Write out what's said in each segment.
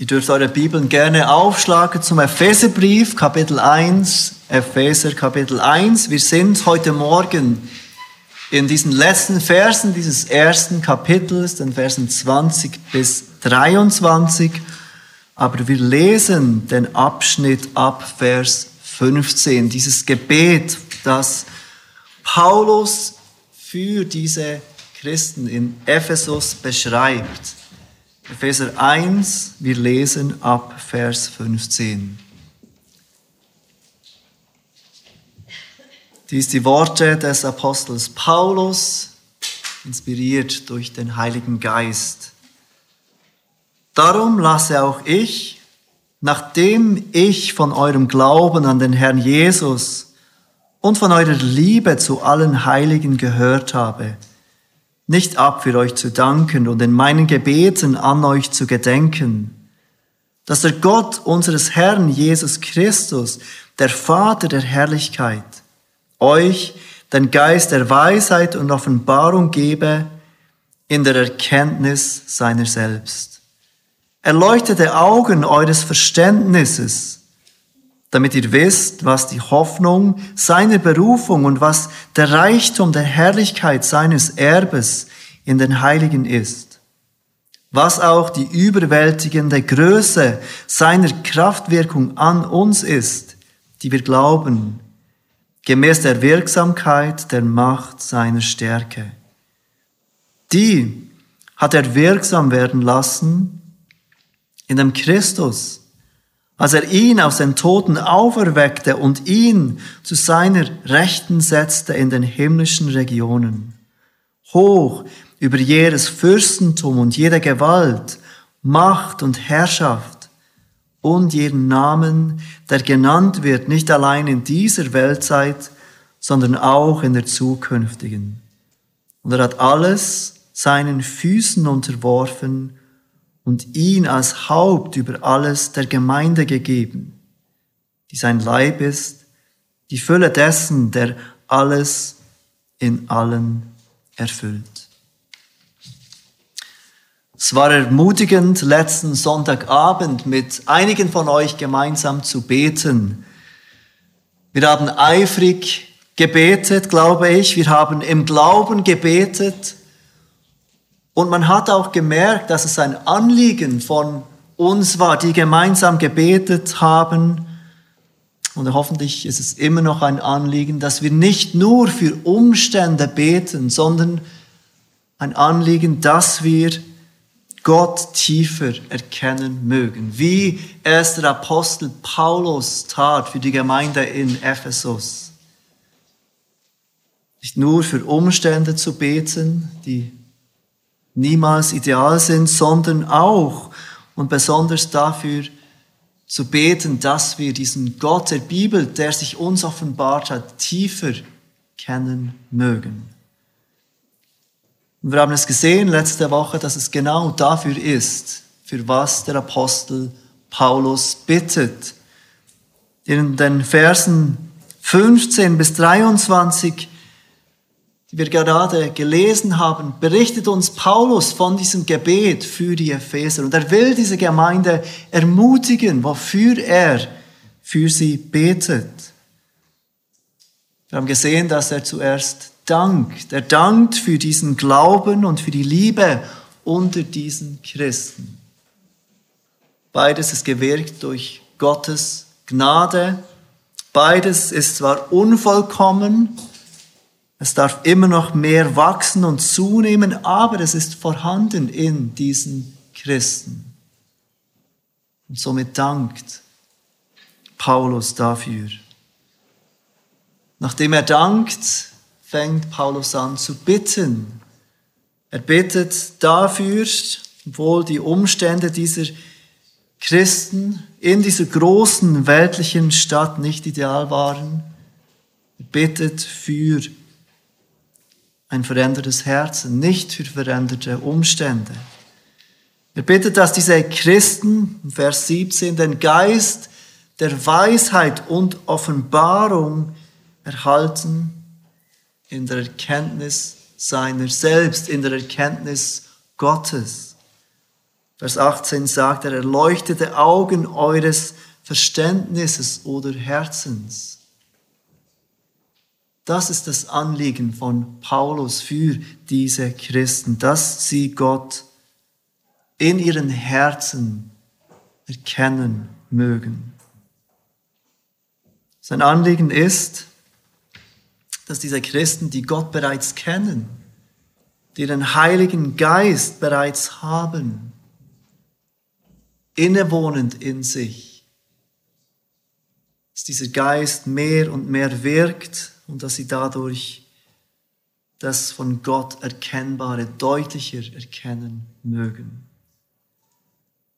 Ihr dürft eure Bibeln gerne aufschlagen zum Epheserbrief, Kapitel 1, Epheser, Kapitel 1. Wir sind heute Morgen in diesen letzten Versen dieses ersten Kapitels, den Versen 20 bis 23. Aber wir lesen den Abschnitt ab Vers 15, dieses Gebet, das Paulus für diese Christen in Ephesus beschreibt. Epheser 1, wir lesen ab Vers 15. Dies die Worte des Apostels Paulus, inspiriert durch den Heiligen Geist. Darum lasse auch ich, nachdem ich von eurem Glauben an den Herrn Jesus und von eurer Liebe zu allen Heiligen gehört habe, nicht ab für euch zu danken und in meinen Gebeten an euch zu gedenken, dass der Gott unseres Herrn Jesus Christus, der Vater der Herrlichkeit, euch den Geist der Weisheit und Offenbarung gebe in der Erkenntnis seiner selbst. Erleuchtete Augen eures Verständnisses, damit ihr wisst, was die Hoffnung seiner Berufung und was der Reichtum der Herrlichkeit seines Erbes in den Heiligen ist, was auch die überwältigende Größe seiner Kraftwirkung an uns ist, die wir glauben, gemäß der Wirksamkeit der Macht seiner Stärke. Die hat er wirksam werden lassen in dem Christus, als er ihn aus den Toten auferweckte und ihn zu seiner Rechten setzte in den himmlischen Regionen, hoch über jedes Fürstentum und jede Gewalt, Macht und Herrschaft und jeden Namen, der genannt wird, nicht allein in dieser Weltzeit, sondern auch in der zukünftigen. Und er hat alles seinen Füßen unterworfen und ihn als Haupt über alles der Gemeinde gegeben, die sein Leib ist, die Fülle dessen, der alles in allen erfüllt. Es war ermutigend, letzten Sonntagabend mit einigen von euch gemeinsam zu beten. Wir haben eifrig gebetet, glaube ich. Wir haben im Glauben gebetet und man hat auch gemerkt, dass es ein Anliegen von uns war, die gemeinsam gebetet haben. Und hoffentlich ist es immer noch ein Anliegen, dass wir nicht nur für Umstände beten, sondern ein Anliegen, dass wir Gott tiefer erkennen mögen, wie es der Apostel Paulus tat für die Gemeinde in Ephesus. Nicht nur für Umstände zu beten, die niemals ideal sind, sondern auch und besonders dafür zu beten, dass wir diesen Gott der Bibel, der sich uns offenbart hat, tiefer kennen mögen. Und wir haben es gesehen letzte Woche, dass es genau dafür ist, für was der Apostel Paulus bittet. In den Versen 15 bis 23 die wir gerade gelesen haben, berichtet uns Paulus von diesem Gebet für die Epheser. Und er will diese Gemeinde ermutigen, wofür er für sie betet. Wir haben gesehen, dass er zuerst dankt. Er dankt für diesen Glauben und für die Liebe unter diesen Christen. Beides ist gewirkt durch Gottes Gnade. Beides ist zwar unvollkommen, es darf immer noch mehr wachsen und zunehmen, aber es ist vorhanden in diesen Christen. Und somit dankt Paulus dafür. Nachdem er dankt, fängt Paulus an zu bitten. Er bittet dafür, obwohl die Umstände dieser Christen in dieser großen weltlichen Stadt nicht ideal waren, er bittet für ein verändertes Herz, nicht für veränderte Umstände. Er bittet, dass diese Christen, Vers 17, den Geist der Weisheit und Offenbarung erhalten in der Erkenntnis seiner selbst, in der Erkenntnis Gottes. Vers 18 sagt er, erleuchtete Augen eures Verständnisses oder Herzens. Das ist das Anliegen von Paulus für diese Christen, dass sie Gott in ihren Herzen erkennen mögen. Sein Anliegen ist, dass diese Christen, die Gott bereits kennen, die den Heiligen Geist bereits haben, innewohnend in sich, dass dieser Geist mehr und mehr wirkt und dass sie dadurch das von Gott Erkennbare deutlicher erkennen mögen.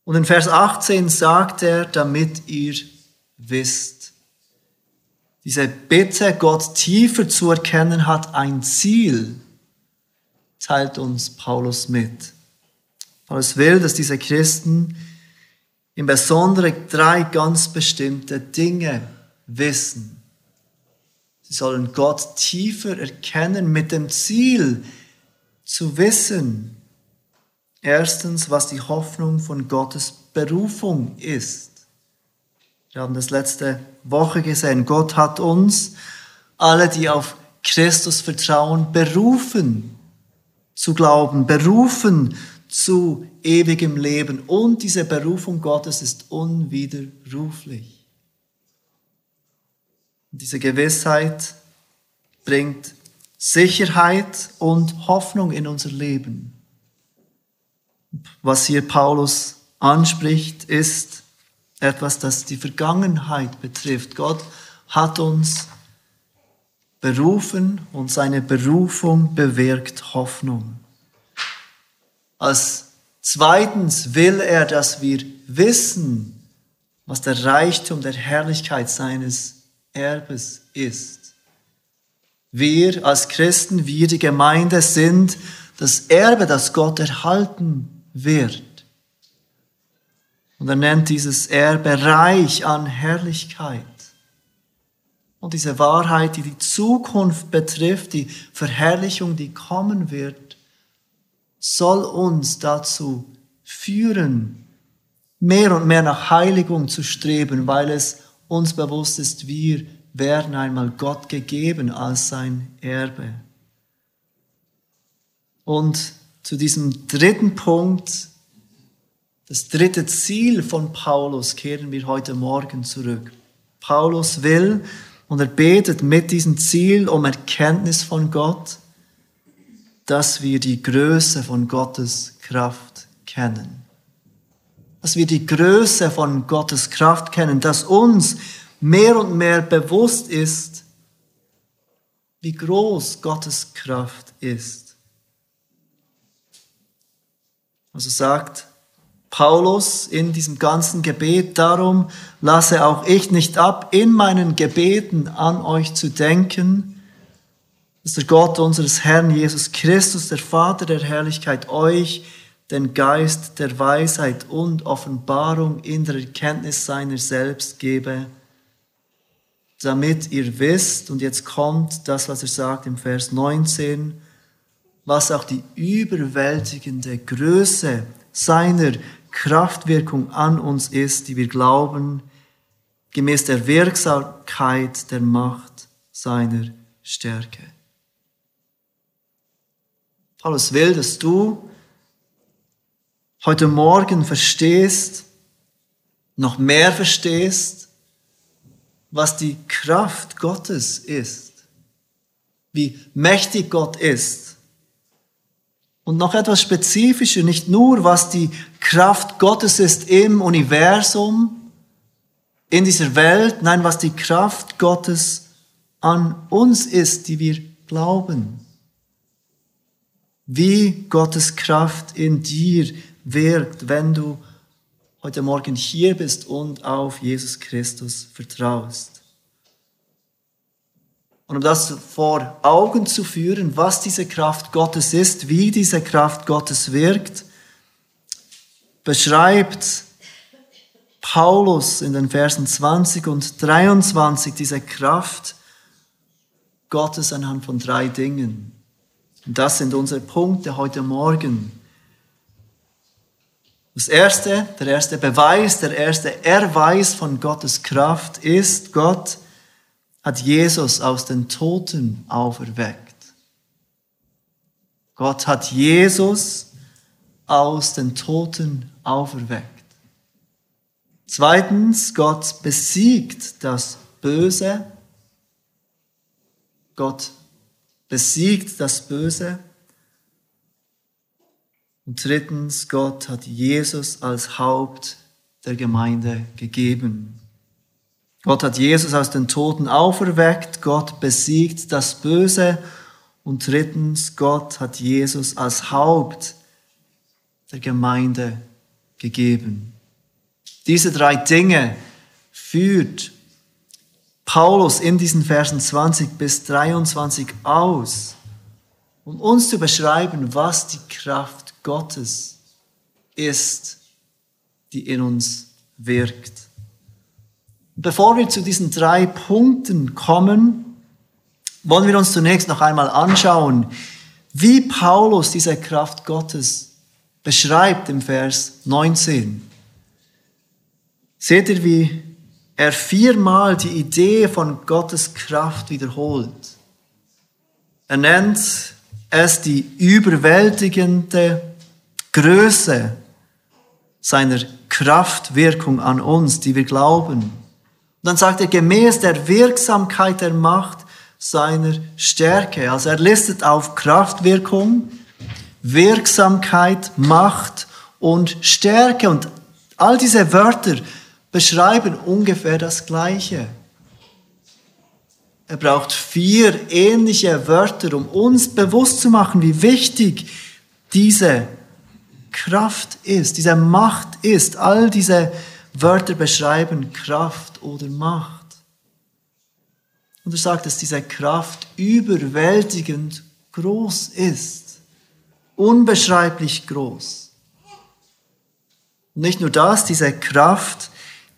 Und in Vers 18 sagt er, damit ihr wisst. Diese Bitte, Gott tiefer zu erkennen, hat ein Ziel, teilt uns Paulus mit. Paulus will, dass diese Christen im Besonderen drei ganz bestimmte Dinge wissen. Sie sollen Gott tiefer erkennen mit dem Ziel zu wissen, erstens, was die Hoffnung von Gottes Berufung ist. Wir haben das letzte Woche gesehen. Gott hat uns, alle, die auf Christus vertrauen, berufen zu glauben, berufen zu ewigem Leben. Und diese Berufung Gottes ist unwiderruflich. Diese Gewissheit bringt Sicherheit und Hoffnung in unser Leben. Was hier Paulus anspricht, ist etwas, das die Vergangenheit betrifft. Gott hat uns berufen und seine Berufung bewirkt Hoffnung. Als zweitens will er, dass wir wissen, was der Reichtum der Herrlichkeit seines Erbes ist. Wir als Christen, wir die Gemeinde sind das Erbe, das Gott erhalten wird. Und er nennt dieses Erbe reich an Herrlichkeit. Und diese Wahrheit, die die Zukunft betrifft, die Verherrlichung, die kommen wird, soll uns dazu führen, mehr und mehr nach Heiligung zu streben, weil es uns bewusst ist, wir werden einmal Gott gegeben als sein Erbe. Und zu diesem dritten Punkt, das dritte Ziel von Paulus, kehren wir heute Morgen zurück. Paulus will und er betet mit diesem Ziel um Erkenntnis von Gott, dass wir die Größe von Gottes Kraft kennen dass wir die Größe von Gottes Kraft kennen, dass uns mehr und mehr bewusst ist, wie groß Gottes Kraft ist. Also sagt Paulus in diesem ganzen Gebet, darum lasse auch ich nicht ab, in meinen Gebeten an euch zu denken, dass der Gott unseres Herrn Jesus Christus, der Vater der Herrlichkeit, euch den Geist der Weisheit und Offenbarung in der Erkenntnis seiner selbst gebe, damit ihr wisst, und jetzt kommt das, was er sagt im Vers 19, was auch die überwältigende Größe seiner Kraftwirkung an uns ist, die wir glauben, gemäß der Wirksamkeit der Macht seiner Stärke. Paulus will, dass du heute Morgen verstehst, noch mehr verstehst, was die Kraft Gottes ist, wie mächtig Gott ist. Und noch etwas spezifischer, nicht nur, was die Kraft Gottes ist im Universum, in dieser Welt, nein, was die Kraft Gottes an uns ist, die wir glauben. Wie Gottes Kraft in dir wirkt, wenn du heute Morgen hier bist und auf Jesus Christus vertraust. Und um das vor Augen zu führen, was diese Kraft Gottes ist, wie diese Kraft Gottes wirkt, beschreibt Paulus in den Versen 20 und 23 diese Kraft Gottes anhand von drei Dingen. Und das sind unsere Punkte heute Morgen. Das erste, der erste Beweis, der erste Erweis von Gottes Kraft ist, Gott hat Jesus aus den Toten auferweckt. Gott hat Jesus aus den Toten auferweckt. Zweitens, Gott besiegt das Böse. Gott besiegt das Böse. Und drittens, Gott hat Jesus als Haupt der Gemeinde gegeben. Gott hat Jesus aus den Toten auferweckt, Gott besiegt das Böse und drittens, Gott hat Jesus als Haupt der Gemeinde gegeben. Diese drei Dinge führt Paulus in diesen Versen 20 bis 23 aus, um uns zu beschreiben, was die Kraft Gottes ist, die in uns wirkt. Bevor wir zu diesen drei Punkten kommen, wollen wir uns zunächst noch einmal anschauen, wie Paulus diese Kraft Gottes beschreibt im Vers 19. Seht ihr, wie er viermal die Idee von Gottes Kraft wiederholt. Er nennt es die überwältigende Größe seiner Kraftwirkung an uns, die wir glauben. Und dann sagt er, gemäß der Wirksamkeit der Macht seiner Stärke. Also er listet auf Kraftwirkung, Wirksamkeit, Macht und Stärke. Und all diese Wörter beschreiben ungefähr das Gleiche. Er braucht vier ähnliche Wörter, um uns bewusst zu machen, wie wichtig diese Kraft ist, diese Macht ist. All diese Wörter beschreiben Kraft oder Macht. Und er sagt, dass diese Kraft überwältigend groß ist, unbeschreiblich groß. Und nicht nur das, diese Kraft,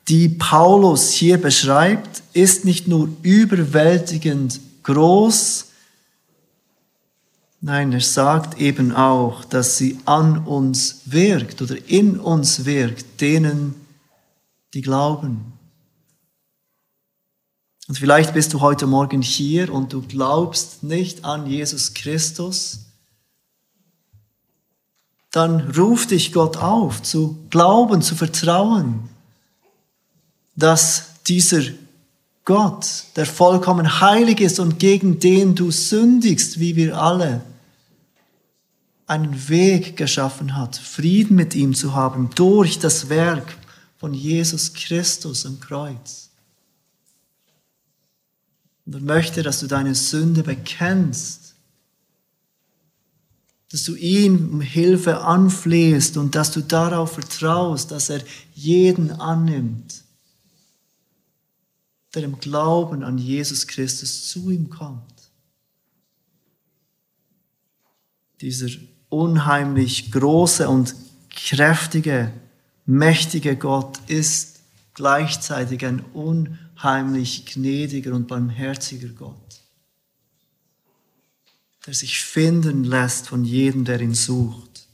die Paulus hier beschreibt, ist nicht nur überwältigend groß, Nein, er sagt eben auch, dass sie an uns wirkt oder in uns wirkt, denen, die glauben. Und vielleicht bist du heute Morgen hier und du glaubst nicht an Jesus Christus. Dann ruft dich Gott auf, zu glauben, zu vertrauen, dass dieser Gott, der vollkommen heilig ist und gegen den du sündigst, wie wir alle, einen Weg geschaffen hat, Frieden mit ihm zu haben durch das Werk von Jesus Christus am Kreuz. Und er möchte, dass du deine Sünde bekennst, dass du ihn um Hilfe anflehst und dass du darauf vertraust, dass er jeden annimmt, der im Glauben an Jesus Christus zu ihm kommt. Dieser unheimlich große und kräftige, mächtige Gott ist gleichzeitig ein unheimlich gnädiger und barmherziger Gott, der sich finden lässt von jedem, der ihn sucht.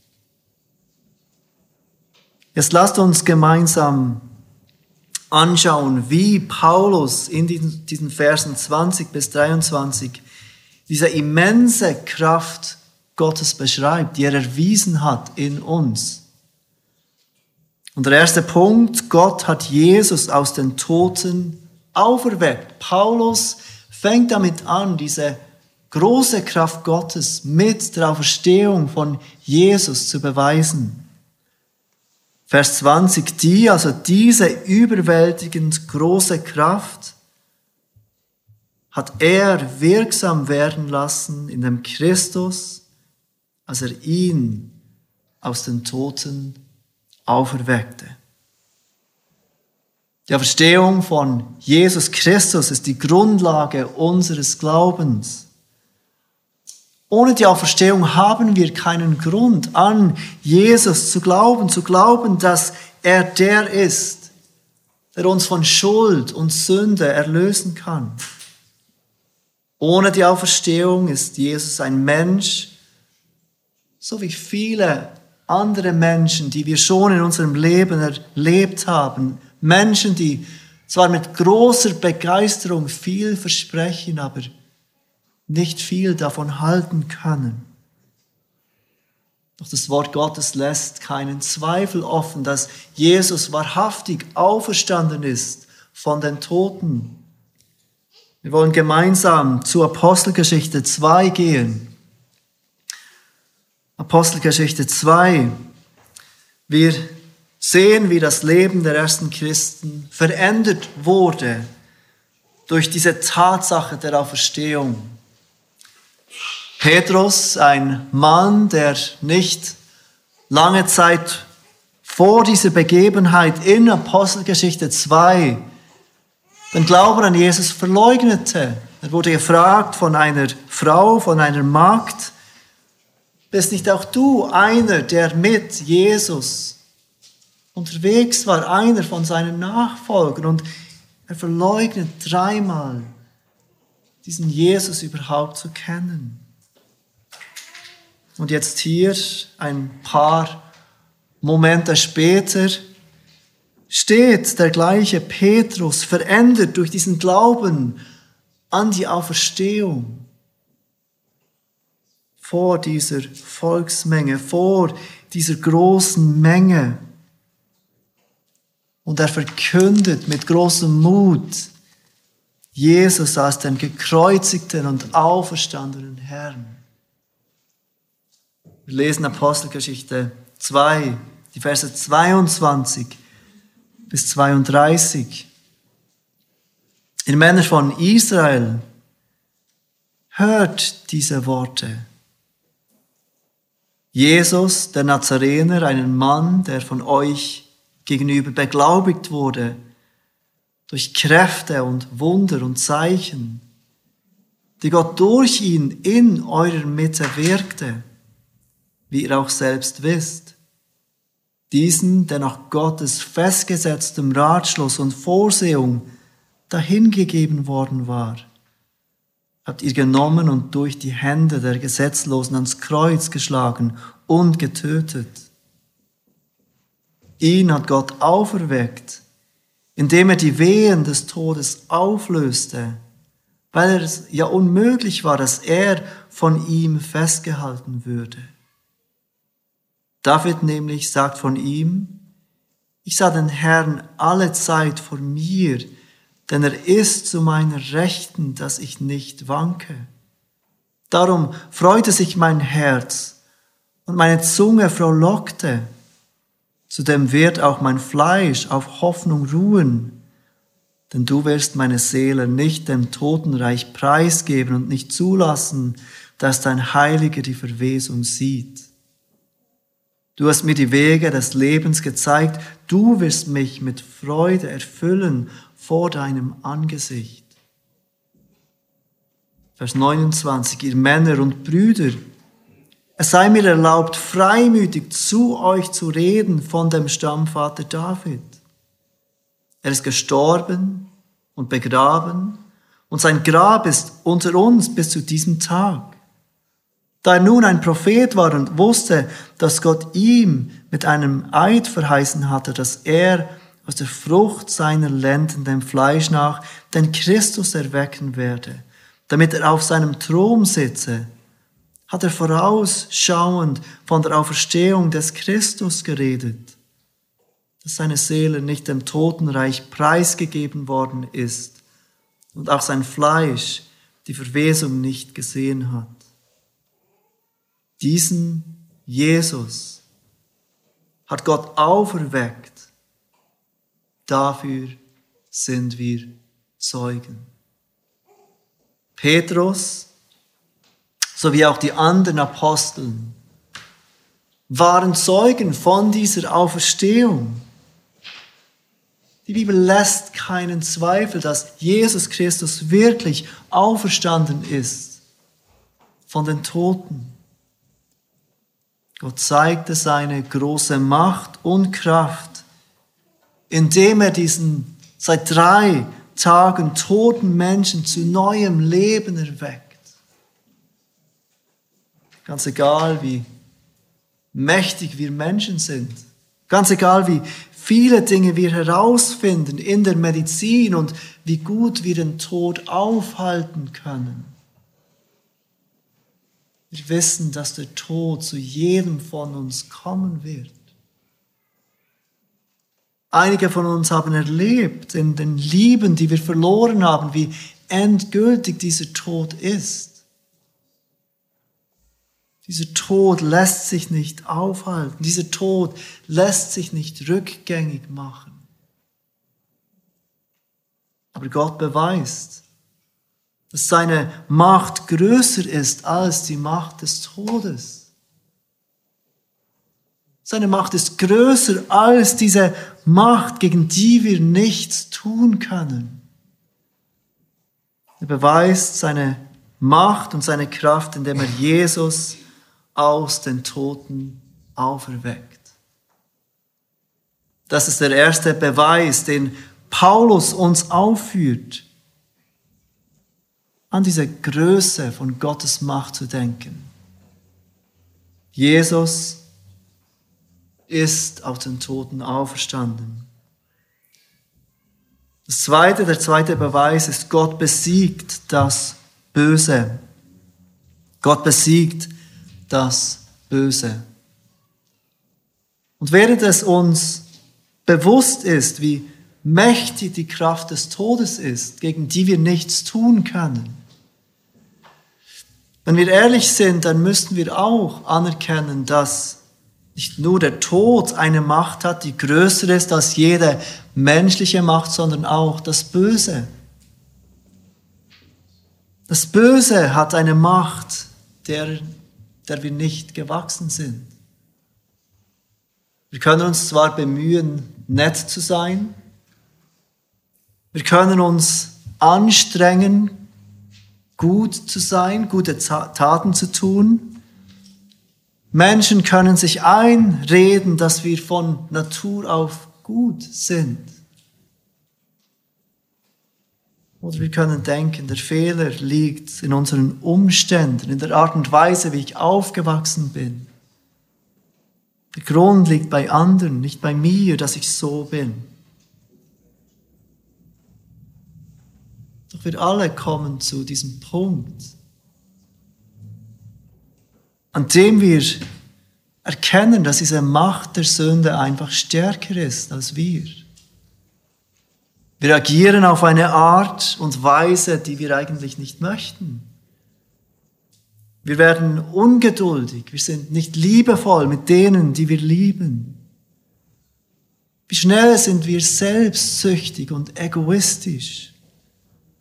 Jetzt lasst uns gemeinsam anschauen, wie Paulus in diesen Versen 20 bis 23 diese immense Kraft Gottes beschreibt, die er erwiesen hat in uns. Und der erste Punkt, Gott hat Jesus aus den Toten auferweckt. Paulus fängt damit an, diese große Kraft Gottes mit der Auferstehung von Jesus zu beweisen. Vers 20, die, also diese überwältigend große Kraft, hat er wirksam werden lassen in dem Christus, als er ihn aus den Toten auferweckte. Die Auferstehung von Jesus Christus ist die Grundlage unseres Glaubens. Ohne die Auferstehung haben wir keinen Grund, an Jesus zu glauben, zu glauben, dass er der ist, der uns von Schuld und Sünde erlösen kann. Ohne die Auferstehung ist Jesus ein Mensch, so wie viele andere Menschen, die wir schon in unserem Leben erlebt haben. Menschen, die zwar mit großer Begeisterung viel versprechen, aber nicht viel davon halten können. Doch das Wort Gottes lässt keinen Zweifel offen, dass Jesus wahrhaftig auferstanden ist von den Toten. Wir wollen gemeinsam zur Apostelgeschichte 2 gehen. Apostelgeschichte 2. Wir sehen, wie das Leben der ersten Christen verändert wurde durch diese Tatsache der Auferstehung. Petrus, ein Mann, der nicht lange Zeit vor dieser Begebenheit in Apostelgeschichte 2 den Glauben an Jesus verleugnete. Er wurde gefragt von einer Frau, von einer Magd, bist nicht auch du einer, der mit Jesus unterwegs war, einer von seinen Nachfolgern? Und er verleugnet dreimal, diesen Jesus überhaupt zu kennen. Und jetzt hier, ein paar Momente später, steht der gleiche Petrus verändert durch diesen Glauben an die Auferstehung vor dieser Volksmenge, vor dieser großen Menge. Und er verkündet mit großem Mut Jesus als den gekreuzigten und auferstandenen Herrn. Wir lesen Apostelgeschichte 2, die Verse 22 bis 32. Ihr Männer von Israel, hört diese Worte. Jesus, der Nazarener, einen Mann, der von euch gegenüber beglaubigt wurde, durch Kräfte und Wunder und Zeichen, die Gott durch ihn in eurer Mitte wirkte, wie ihr auch selbst wisst. Diesen, der nach Gottes festgesetztem Ratschluss und Vorsehung dahingegeben worden war, habt ihr genommen und durch die Hände der Gesetzlosen ans Kreuz geschlagen und getötet. Ihn hat Gott auferweckt, indem er die Wehen des Todes auflöste, weil es ja unmöglich war, dass er von ihm festgehalten würde. David nämlich sagt von ihm, ich sah den Herrn alle Zeit vor mir, denn er ist zu meiner Rechten, dass ich nicht wanke. Darum freute sich mein Herz und meine Zunge frohlockte. Zudem wird auch mein Fleisch auf Hoffnung ruhen, denn du wirst meine Seele nicht dem Totenreich preisgeben und nicht zulassen, dass dein Heiliger die Verwesung sieht. Du hast mir die Wege des Lebens gezeigt. Du wirst mich mit Freude erfüllen vor deinem Angesicht. Vers 29, ihr Männer und Brüder, es sei mir erlaubt, freimütig zu euch zu reden von dem Stammvater David. Er ist gestorben und begraben und sein Grab ist unter uns bis zu diesem Tag. Da er nun ein Prophet war und wusste, dass Gott ihm mit einem Eid verheißen hatte, dass er aus der Frucht seiner Lenden dem Fleisch nach den Christus erwecken werde, damit er auf seinem Thron sitze, hat er vorausschauend von der Auferstehung des Christus geredet, dass seine Seele nicht dem Totenreich preisgegeben worden ist und auch sein Fleisch die Verwesung nicht gesehen hat diesen Jesus hat Gott auferweckt. Dafür sind wir Zeugen. Petrus sowie auch die anderen Aposteln waren Zeugen von dieser Auferstehung. Die Bibel lässt keinen Zweifel, dass Jesus Christus wirklich auferstanden ist von den Toten. Gott zeigte seine große Macht und Kraft, indem er diesen seit drei Tagen toten Menschen zu neuem Leben erweckt. Ganz egal, wie mächtig wir Menschen sind. Ganz egal, wie viele Dinge wir herausfinden in der Medizin und wie gut wir den Tod aufhalten können. Wir wissen, dass der Tod zu jedem von uns kommen wird. Einige von uns haben erlebt in den Lieben, die wir verloren haben, wie endgültig dieser Tod ist. Dieser Tod lässt sich nicht aufhalten. Dieser Tod lässt sich nicht rückgängig machen. Aber Gott beweist, dass seine Macht größer ist als die Macht des Todes. Seine Macht ist größer als diese Macht, gegen die wir nichts tun können. Er beweist seine Macht und seine Kraft, indem er Jesus aus den Toten auferweckt. Das ist der erste Beweis, den Paulus uns aufführt, an diese Größe von Gottes Macht zu denken. Jesus ist aus den Toten auferstanden. Das zweite, der zweite Beweis ist, Gott besiegt das Böse. Gott besiegt das Böse. Und während es uns bewusst ist, wie mächtig die Kraft des Todes ist, gegen die wir nichts tun können, wenn wir ehrlich sind, dann müssten wir auch anerkennen, dass nicht nur der Tod eine Macht hat, die größer ist als jede menschliche Macht, sondern auch das Böse. Das Böse hat eine Macht, der, der wir nicht gewachsen sind. Wir können uns zwar bemühen, nett zu sein, wir können uns anstrengen, gut zu sein, gute Taten zu tun, Menschen können sich einreden, dass wir von Natur auf gut sind. Oder wir können denken, der Fehler liegt in unseren Umständen, in der Art und Weise, wie ich aufgewachsen bin. Der Grund liegt bei anderen, nicht bei mir, dass ich so bin. Doch wir alle kommen zu diesem Punkt, an dem wir erkennen, dass diese Macht der Sünde einfach stärker ist als wir. Wir agieren auf eine Art und Weise, die wir eigentlich nicht möchten. Wir werden ungeduldig, wir sind nicht liebevoll mit denen, die wir lieben. Wie schnell sind wir selbstsüchtig und egoistisch,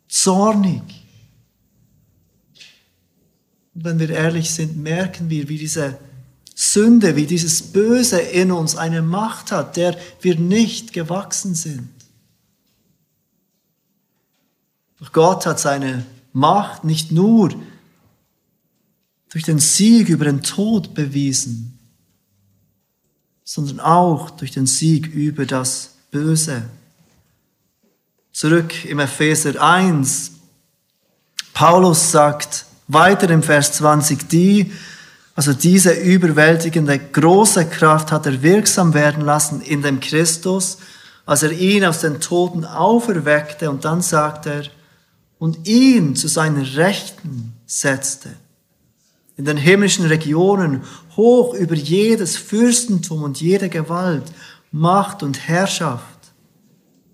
zornig, wenn wir ehrlich sind, merken wir, wie diese Sünde, wie dieses Böse in uns eine Macht hat, der wir nicht gewachsen sind. Doch Gott hat seine Macht nicht nur durch den Sieg über den Tod bewiesen, sondern auch durch den Sieg über das Böse. Zurück im Epheser 1. Paulus sagt, weiter im Vers 20, die, also diese überwältigende große Kraft hat er wirksam werden lassen in dem Christus, als er ihn aus den Toten auferweckte und dann sagt er, und ihn zu seiner Rechten setzte. In den himmlischen Regionen, hoch über jedes Fürstentum und jede Gewalt, Macht und Herrschaft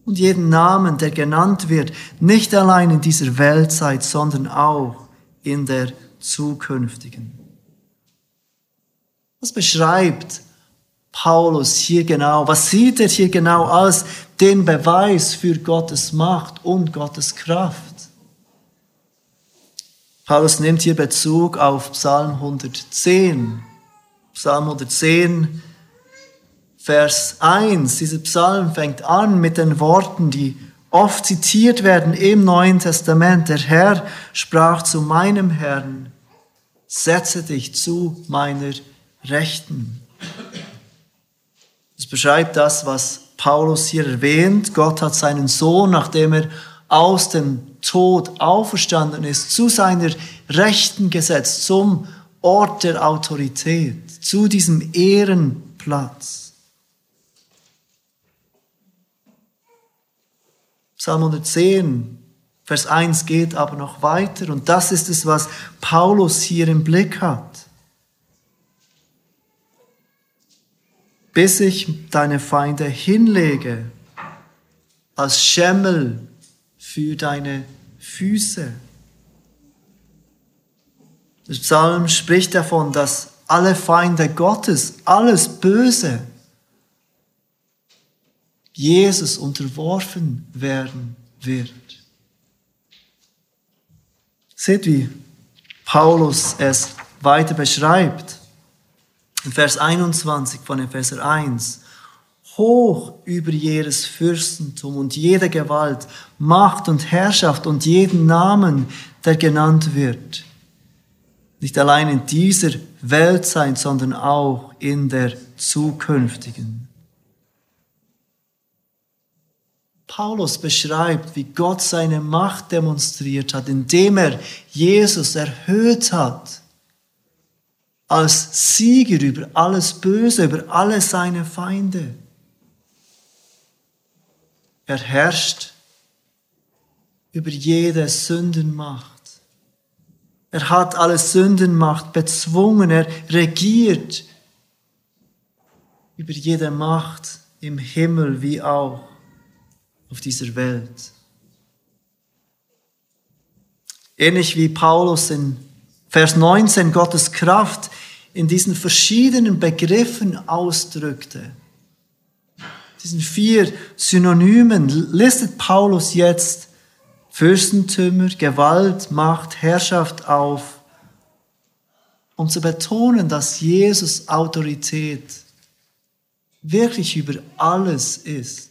und jeden Namen, der genannt wird, nicht allein in dieser Weltzeit, sondern auch in der zukünftigen. Was beschreibt Paulus hier genau? Was sieht er hier genau als den Beweis für Gottes Macht und Gottes Kraft? Paulus nimmt hier Bezug auf Psalm 110. Psalm 110, Vers 1. Dieser Psalm fängt an mit den Worten, die oft zitiert werden im Neuen Testament. Der Herr sprach zu meinem Herrn, setze dich zu meiner Rechten. Es beschreibt das, was Paulus hier erwähnt. Gott hat seinen Sohn, nachdem er aus dem Tod auferstanden ist, zu seiner Rechten gesetzt, zum Ort der Autorität, zu diesem Ehrenplatz. Psalm 110, Vers 1 geht aber noch weiter und das ist es, was Paulus hier im Blick hat. Bis ich deine Feinde hinlege als Schemmel für deine Füße. Der Psalm spricht davon, dass alle Feinde Gottes, alles Böse, Jesus unterworfen werden wird. Seht, wie Paulus es weiter beschreibt. In Vers 21 von Epheser 1. Hoch über jedes Fürstentum und jede Gewalt, Macht und Herrschaft und jeden Namen, der genannt wird nicht allein in dieser Welt sein, sondern auch in der zukünftigen. Paulus beschreibt, wie Gott seine Macht demonstriert hat, indem er Jesus erhöht hat als Sieger über alles Böse, über alle seine Feinde. Er herrscht über jede Sündenmacht. Er hat alle Sündenmacht bezwungen. Er regiert über jede Macht im Himmel wie auch auf dieser Welt. Ähnlich wie Paulus in Vers 19 Gottes Kraft in diesen verschiedenen Begriffen ausdrückte. Diesen vier Synonymen listet Paulus jetzt Fürstentümer, Gewalt, Macht, Herrschaft auf, um zu betonen, dass Jesus Autorität wirklich über alles ist.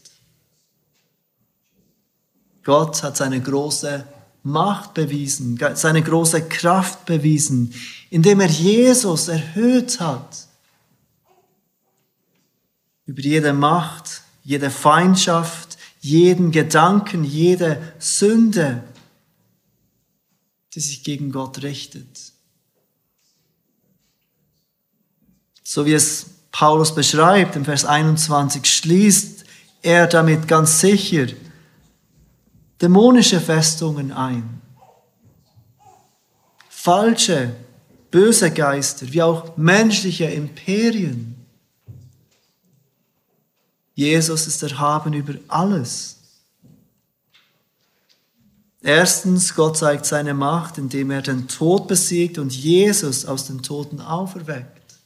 Gott hat seine große Macht bewiesen, seine große Kraft bewiesen, indem er Jesus erhöht hat. Über jede Macht, jede Feindschaft, jeden Gedanken, jede Sünde, die sich gegen Gott richtet. So wie es Paulus beschreibt im Vers 21, schließt er damit ganz sicher dämonische Festungen ein. Falsche, böse Geister, wie auch menschliche Imperien. Jesus ist erhaben über alles. Erstens, Gott zeigt seine Macht, indem er den Tod besiegt und Jesus aus den Toten auferweckt.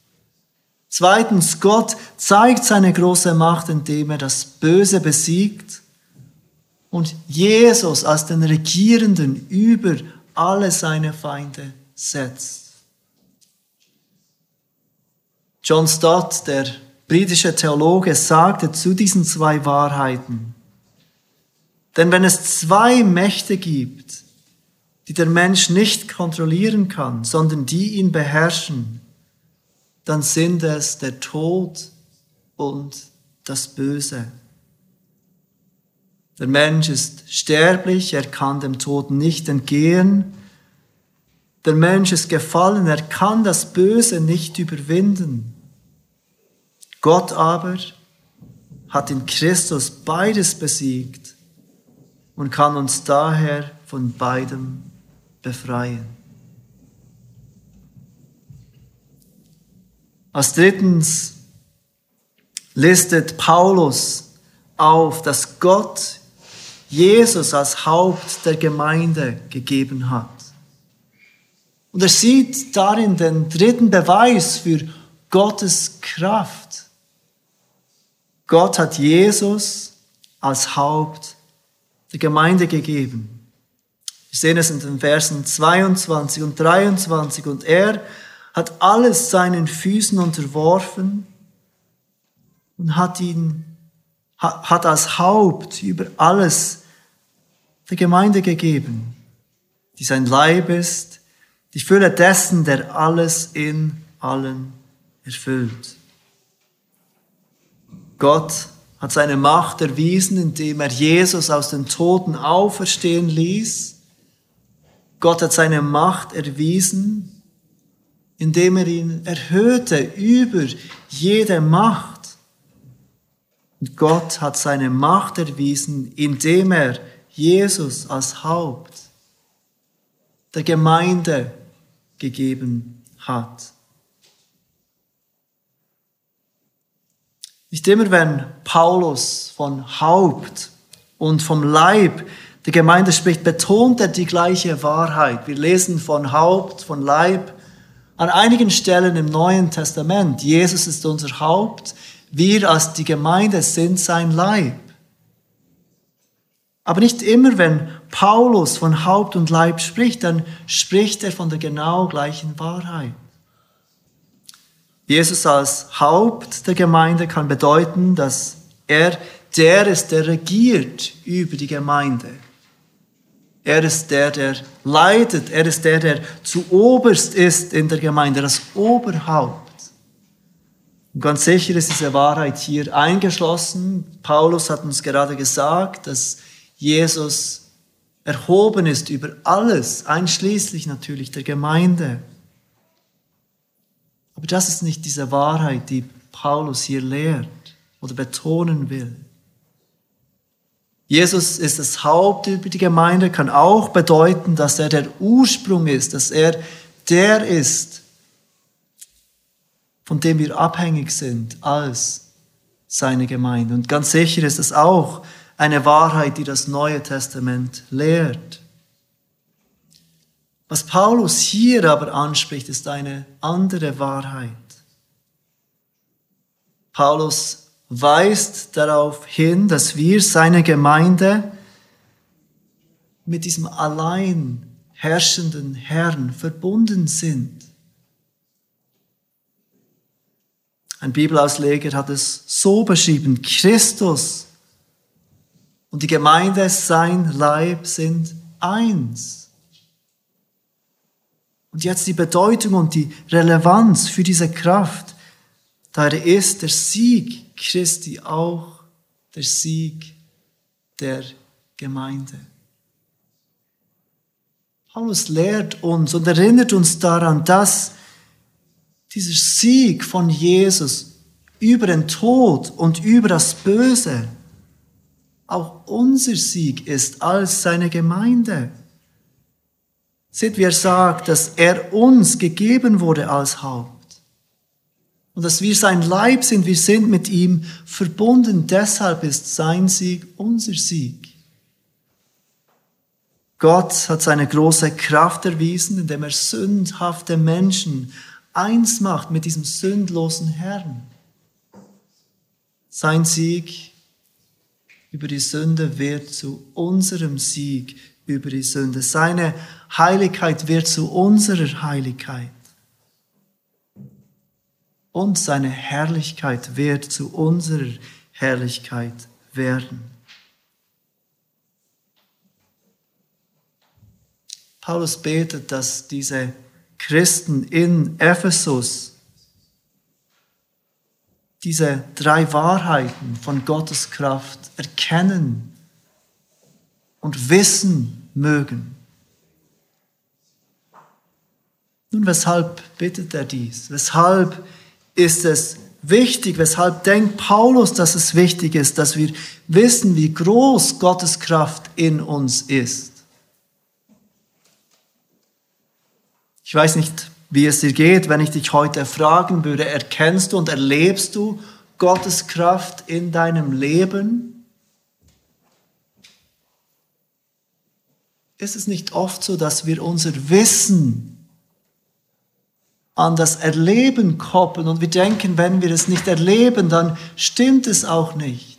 Zweitens, Gott zeigt seine große Macht, indem er das Böse besiegt und Jesus als den Regierenden über alle seine Feinde setzt. John Stott, der britische Theologe, sagte zu diesen zwei Wahrheiten, denn wenn es zwei Mächte gibt, die der Mensch nicht kontrollieren kann, sondern die ihn beherrschen, dann sind es der Tod und das Böse. Der Mensch ist sterblich, er kann dem Tod nicht entgehen. Der Mensch ist gefallen, er kann das Böse nicht überwinden. Gott aber hat in Christus beides besiegt und kann uns daher von beidem befreien. Als drittens listet Paulus auf, dass Gott Jesus als Haupt der Gemeinde gegeben hat. Und er sieht darin den dritten Beweis für Gottes Kraft. Gott hat Jesus als Haupt der Gemeinde gegeben. Wir sehen es in den Versen 22 und 23. Und er hat alles seinen Füßen unterworfen und hat ihn, hat als Haupt über alles der Gemeinde gegeben, die sein Leib ist, die Fülle dessen, der alles in allen erfüllt. Gott hat seine Macht erwiesen, indem er Jesus aus den Toten auferstehen ließ. Gott hat seine Macht erwiesen, indem er ihn erhöhte über jede Macht. Gott hat seine Macht erwiesen, indem er Jesus als Haupt der Gemeinde gegeben hat. Nicht immer, wenn Paulus von Haupt und vom Leib der Gemeinde spricht, betont er die gleiche Wahrheit. Wir lesen von Haupt, von Leib an einigen Stellen im Neuen Testament. Jesus ist unser Haupt, wir als die Gemeinde sind sein Leib. Aber nicht immer, wenn Paulus von Haupt und Leib spricht, dann spricht er von der genau gleichen Wahrheit. Jesus als Haupt der Gemeinde kann bedeuten, dass er der ist, der regiert über die Gemeinde. Er ist der, der leitet. Er ist der, der zu oberst ist in der Gemeinde, das Oberhaupt. Und ganz sicher ist diese Wahrheit hier eingeschlossen. Paulus hat uns gerade gesagt, dass Jesus erhoben ist über alles, einschließlich natürlich der Gemeinde. Aber das ist nicht diese Wahrheit, die Paulus hier lehrt oder betonen will. Jesus ist das Haupt über die Gemeinde, kann auch bedeuten, dass er der Ursprung ist, dass er der ist, von dem wir abhängig sind als seine Gemeinde. Und ganz sicher ist es auch eine Wahrheit, die das Neue Testament lehrt. Was Paulus hier aber anspricht, ist eine andere Wahrheit. Paulus weist darauf hin, dass wir seine Gemeinde mit diesem allein herrschenden Herrn verbunden sind. Ein Bibelausleger hat es so beschrieben, Christus und die Gemeinde, sein Leib sind eins. Und jetzt die Bedeutung und die Relevanz für diese Kraft. Daher ist der Sieg Christi auch der Sieg der Gemeinde. Paulus lehrt uns und erinnert uns daran, dass dieser Sieg von Jesus über den Tod und über das Böse auch unser Sieg ist als seine Gemeinde. Seht, wie er sagt, dass er uns gegeben wurde als Haupt. Und dass wir sein Leib sind, wir sind mit ihm verbunden. Deshalb ist sein Sieg unser Sieg. Gott hat seine große Kraft erwiesen, indem er sündhafte Menschen eins macht mit diesem sündlosen Herrn. Sein Sieg über die Sünde wird zu unserem Sieg über die Sünde. Seine Heiligkeit wird zu unserer Heiligkeit. Und seine Herrlichkeit wird zu unserer Herrlichkeit werden. Paulus betet, dass diese Christen in Ephesus diese drei Wahrheiten von Gottes Kraft erkennen und wissen mögen. Nun, weshalb bittet er dies? Weshalb ist es wichtig? Weshalb denkt Paulus, dass es wichtig ist, dass wir wissen, wie groß Gottes Kraft in uns ist? Ich weiß nicht, wie es dir geht, wenn ich dich heute fragen würde, erkennst du und erlebst du Gottes Kraft in deinem Leben? Ist es nicht oft so, dass wir unser Wissen an das Erleben koppeln und wir denken, wenn wir es nicht erleben, dann stimmt es auch nicht.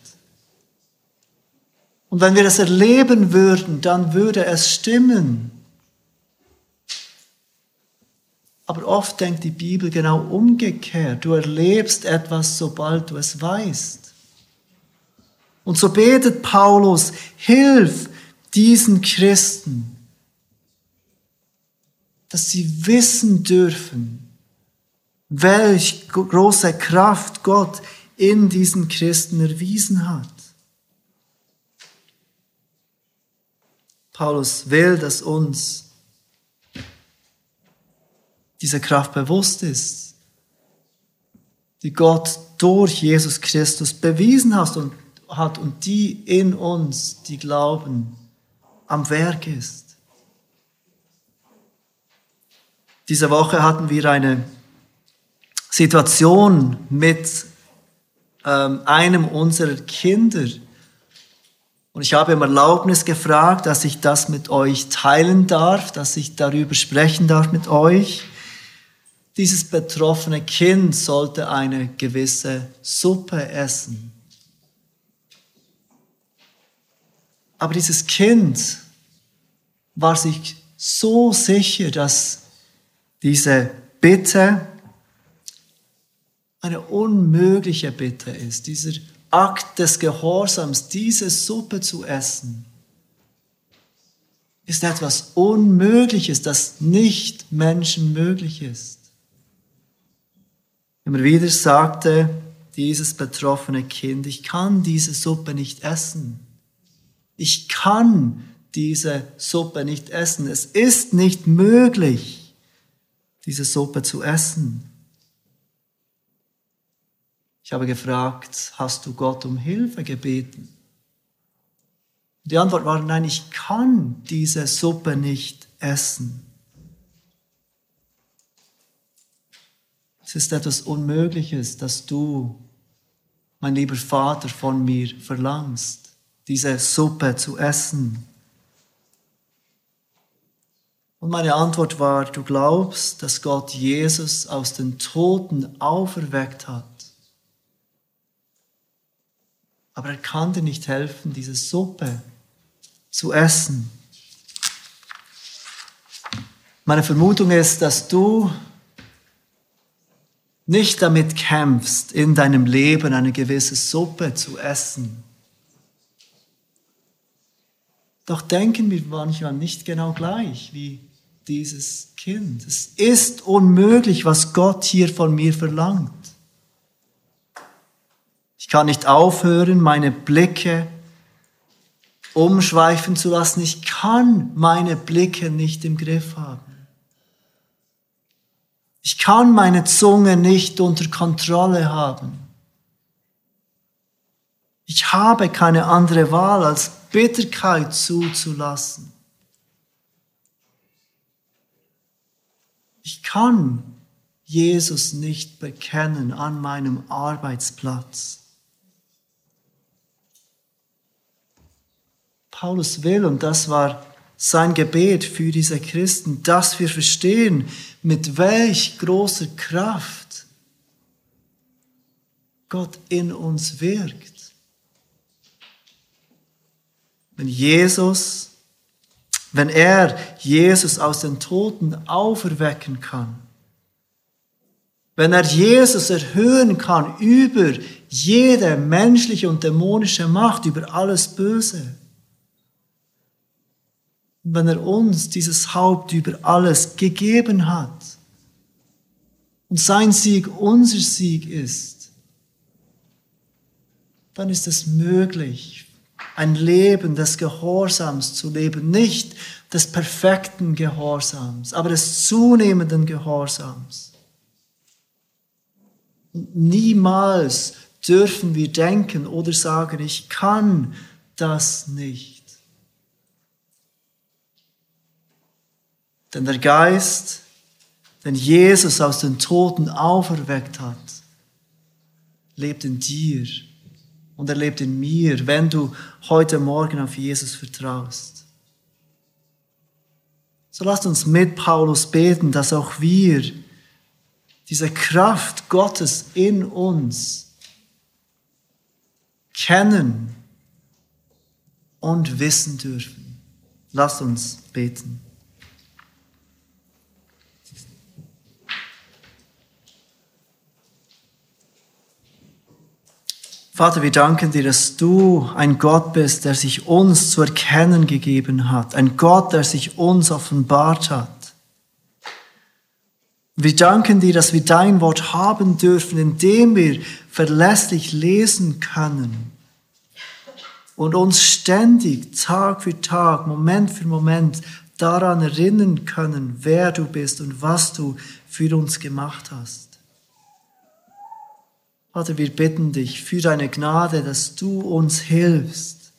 Und wenn wir es erleben würden, dann würde es stimmen. Aber oft denkt die Bibel genau umgekehrt. Du erlebst etwas, sobald du es weißt. Und so betet Paulus, hilf diesen Christen, dass sie wissen dürfen, welch große Kraft Gott in diesen Christen erwiesen hat. Paulus will, dass uns diese diese Kraft bewusst ist, die Gott durch Jesus Christus bewiesen hat und, hat und die in uns, die glauben, am Werk ist. Diese Woche hatten wir eine Situation mit ähm, einem unserer Kinder. Und ich habe um Erlaubnis gefragt, dass ich das mit euch teilen darf, dass ich darüber sprechen darf mit euch. Dieses betroffene Kind sollte eine gewisse Suppe essen. Aber dieses Kind war sich so sicher, dass diese Bitte eine unmögliche Bitte ist, dieser Akt des Gehorsams, diese Suppe zu essen, ist etwas Unmögliches, das nicht menschenmöglich ist. Immer wieder sagte dieses betroffene Kind, ich kann diese Suppe nicht essen. Ich kann diese Suppe nicht essen. Es ist nicht möglich, diese Suppe zu essen. Ich habe gefragt, hast du Gott um Hilfe gebeten? Die Antwort war, nein, ich kann diese Suppe nicht essen. Es ist etwas Unmögliches, dass du, mein lieber Vater, von mir verlangst, diese Suppe zu essen. Und meine Antwort war, du glaubst, dass Gott Jesus aus den Toten auferweckt hat. Aber er kann dir nicht helfen, diese Suppe zu essen. Meine Vermutung ist, dass du nicht damit kämpfst, in deinem Leben eine gewisse Suppe zu essen. Doch denken wir manchmal nicht genau gleich wie dieses Kind. Es ist unmöglich, was Gott hier von mir verlangt. Ich kann nicht aufhören, meine Blicke umschweifen zu lassen. Ich kann meine Blicke nicht im Griff haben. Ich kann meine Zunge nicht unter Kontrolle haben. Ich habe keine andere Wahl, als Bitterkeit zuzulassen. Ich kann Jesus nicht bekennen an meinem Arbeitsplatz. Paulus will, und das war sein Gebet für diese Christen, dass wir verstehen, mit welch großer Kraft Gott in uns wirkt. Wenn Jesus, wenn er Jesus aus den Toten auferwecken kann, wenn er Jesus erhöhen kann über jede menschliche und dämonische Macht, über alles Böse, wenn er uns dieses Haupt über alles gegeben hat und sein Sieg unser Sieg ist, dann ist es möglich, ein Leben des Gehorsams zu leben, nicht des perfekten Gehorsams, aber des zunehmenden Gehorsams. Und niemals dürfen wir denken oder sagen, ich kann das nicht. Denn der Geist, den Jesus aus den Toten auferweckt hat, lebt in dir und er lebt in mir, wenn du heute Morgen auf Jesus vertraust. So lasst uns mit Paulus beten, dass auch wir diese Kraft Gottes in uns kennen und wissen dürfen. Lasst uns beten. Vater, wir danken dir, dass du ein Gott bist, der sich uns zu erkennen gegeben hat, ein Gott, der sich uns offenbart hat. Wir danken dir, dass wir dein Wort haben dürfen, indem wir verlässlich lesen können und uns ständig, Tag für Tag, Moment für Moment daran erinnern können, wer du bist und was du für uns gemacht hast. Vater, wir bitten dich für deine Gnade, dass du uns hilfst,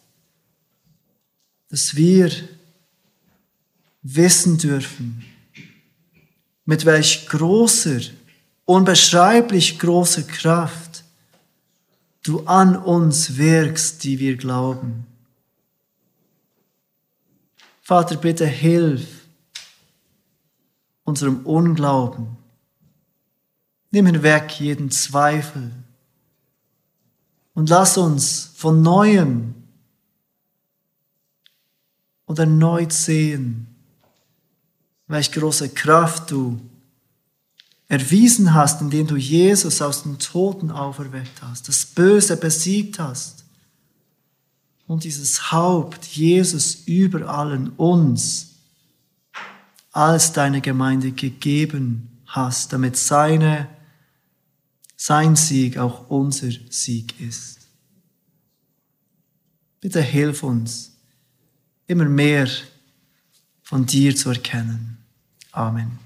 dass wir wissen dürfen, mit welch großer, unbeschreiblich großer Kraft du an uns wirkst, die wir glauben. Vater, bitte hilf unserem Unglauben. Nimm hinweg jeden Zweifel und lass uns von neuem und erneut sehen, welch große Kraft du erwiesen hast, indem du Jesus aus den Toten auferweckt hast, das Böse besiegt hast und dieses Haupt Jesus über allen uns als deine Gemeinde gegeben hast, damit seine, sein Sieg auch unser Sieg ist. Bitte hilf uns, immer mehr von dir zu erkennen. Amen.